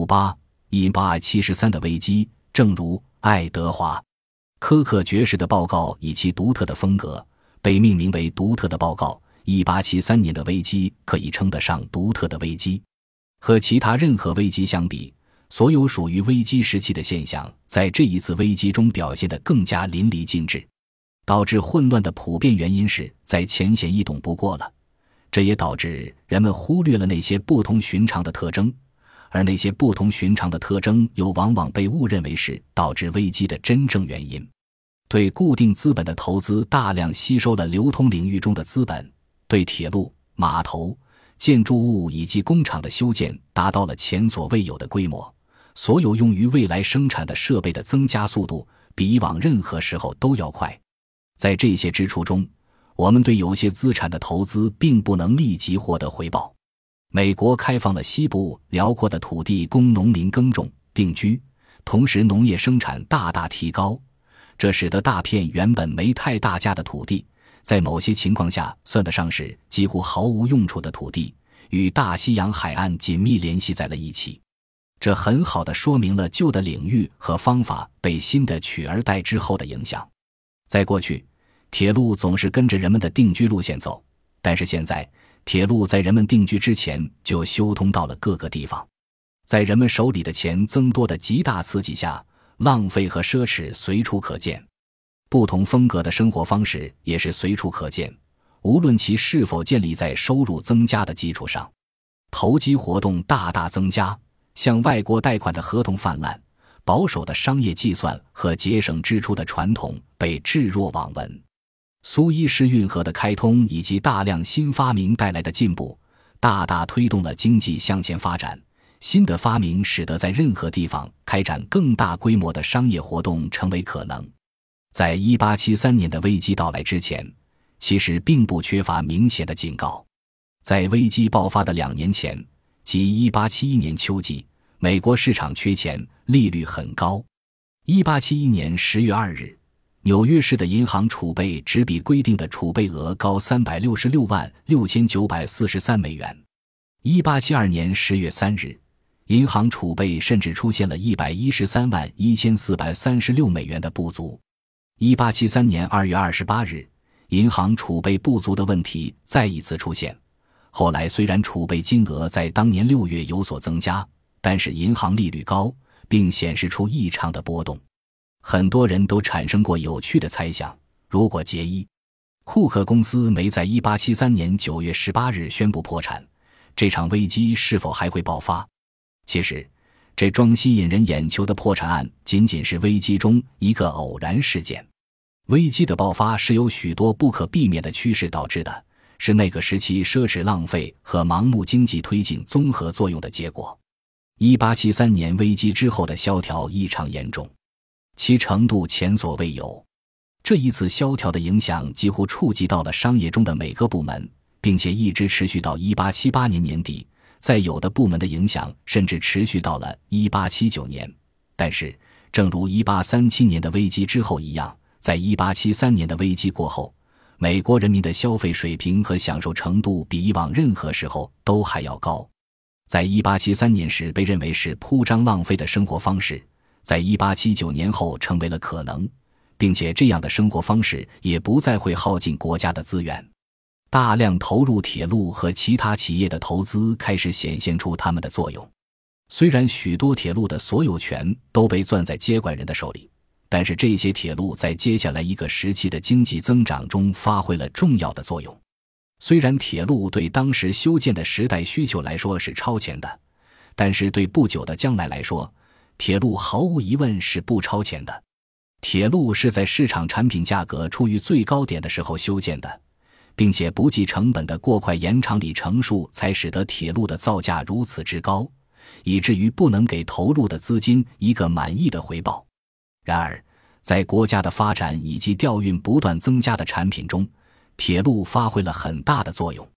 五八一八七十三的危机，正如爱德华·科克爵士的报告以其独特的风格被命名为“独特的报告”。一八七三年的危机可以称得上独特的危机，和其他任何危机相比，所有属于危机时期的现象在这一次危机中表现得更加淋漓尽致。导致混乱的普遍原因是再浅显易懂不过了，这也导致人们忽略了那些不同寻常的特征。而那些不同寻常的特征，又往往被误认为是导致危机的真正原因。对固定资本的投资大量吸收了流通领域中的资本，对铁路、码头、建筑物以及工厂的修建达到了前所未有的规模。所有用于未来生产的设备的增加速度，比以往任何时候都要快。在这些支出中，我们对有些资产的投资并不能立即获得回报。美国开放了西部辽阔的土地供农民耕种定居，同时农业生产大大提高，这使得大片原本没太大价的土地，在某些情况下算得上是几乎毫无用处的土地，与大西洋海岸紧密联系在了一起。这很好的说明了旧的领域和方法被新的取而代之后的影响。在过去，铁路总是跟着人们的定居路线走，但是现在。铁路在人们定居之前就修通到了各个地方，在人们手里的钱增多的极大刺激下，浪费和奢侈随处可见，不同风格的生活方式也是随处可见。无论其是否建立在收入增加的基础上，投机活动大大增加，向外国贷款的合同泛滥，保守的商业计算和节省支出的传统被置若罔闻。苏伊士运河的开通以及大量新发明带来的进步，大大推动了经济向前发展。新的发明使得在任何地方开展更大规模的商业活动成为可能。在一八七三年的危机到来之前，其实并不缺乏明显的警告。在危机爆发的两年前，即一八七一年秋季，美国市场缺钱，利率很高。一八七一年十月二日。纽约市的银行储备只比规定的储备额高三百六十六万六千九百四十三美元。一八七二年十月三日，银行储备甚至出现了一百一十三万一千四百三十六美元的不足。一八七三年二月二十八日，银行储备不足的问题再一次出现。后来虽然储备金额在当年六月有所增加，但是银行利率高，并显示出异常的波动。很多人都产生过有趣的猜想：如果杰伊·库克公司没在1873年9月18日宣布破产，这场危机是否还会爆发？其实，这桩吸引人眼球的破产案仅仅是危机中一个偶然事件。危机的爆发是由许多不可避免的趋势导致的，是那个时期奢侈浪费和盲目经济推进综合作用的结果。1873年危机之后的萧条异常严重。其程度前所未有，这一次萧条的影响几乎触及到了商业中的每个部门，并且一直持续到一八七八年年底。在有的部门的影响甚至持续到了一八七九年。但是，正如一八三七年的危机之后一样，在一八七三年的危机过后，美国人民的消费水平和享受程度比以往任何时候都还要高。在一八七三年时被认为是铺张浪费的生活方式。在一八七九年后成为了可能，并且这样的生活方式也不再会耗尽国家的资源。大量投入铁路和其他企业的投资开始显现出他们的作用。虽然许多铁路的所有权都被攥在接管人的手里，但是这些铁路在接下来一个时期的经济增长中发挥了重要的作用。虽然铁路对当时修建的时代需求来说是超前的，但是对不久的将来来说，铁路毫无疑问是不超前的。铁路是在市场产品价格处于最高点的时候修建的，并且不计成本的过快延长里程数，才使得铁路的造价如此之高，以至于不能给投入的资金一个满意的回报。然而，在国家的发展以及调运不断增加的产品中，铁路发挥了很大的作用。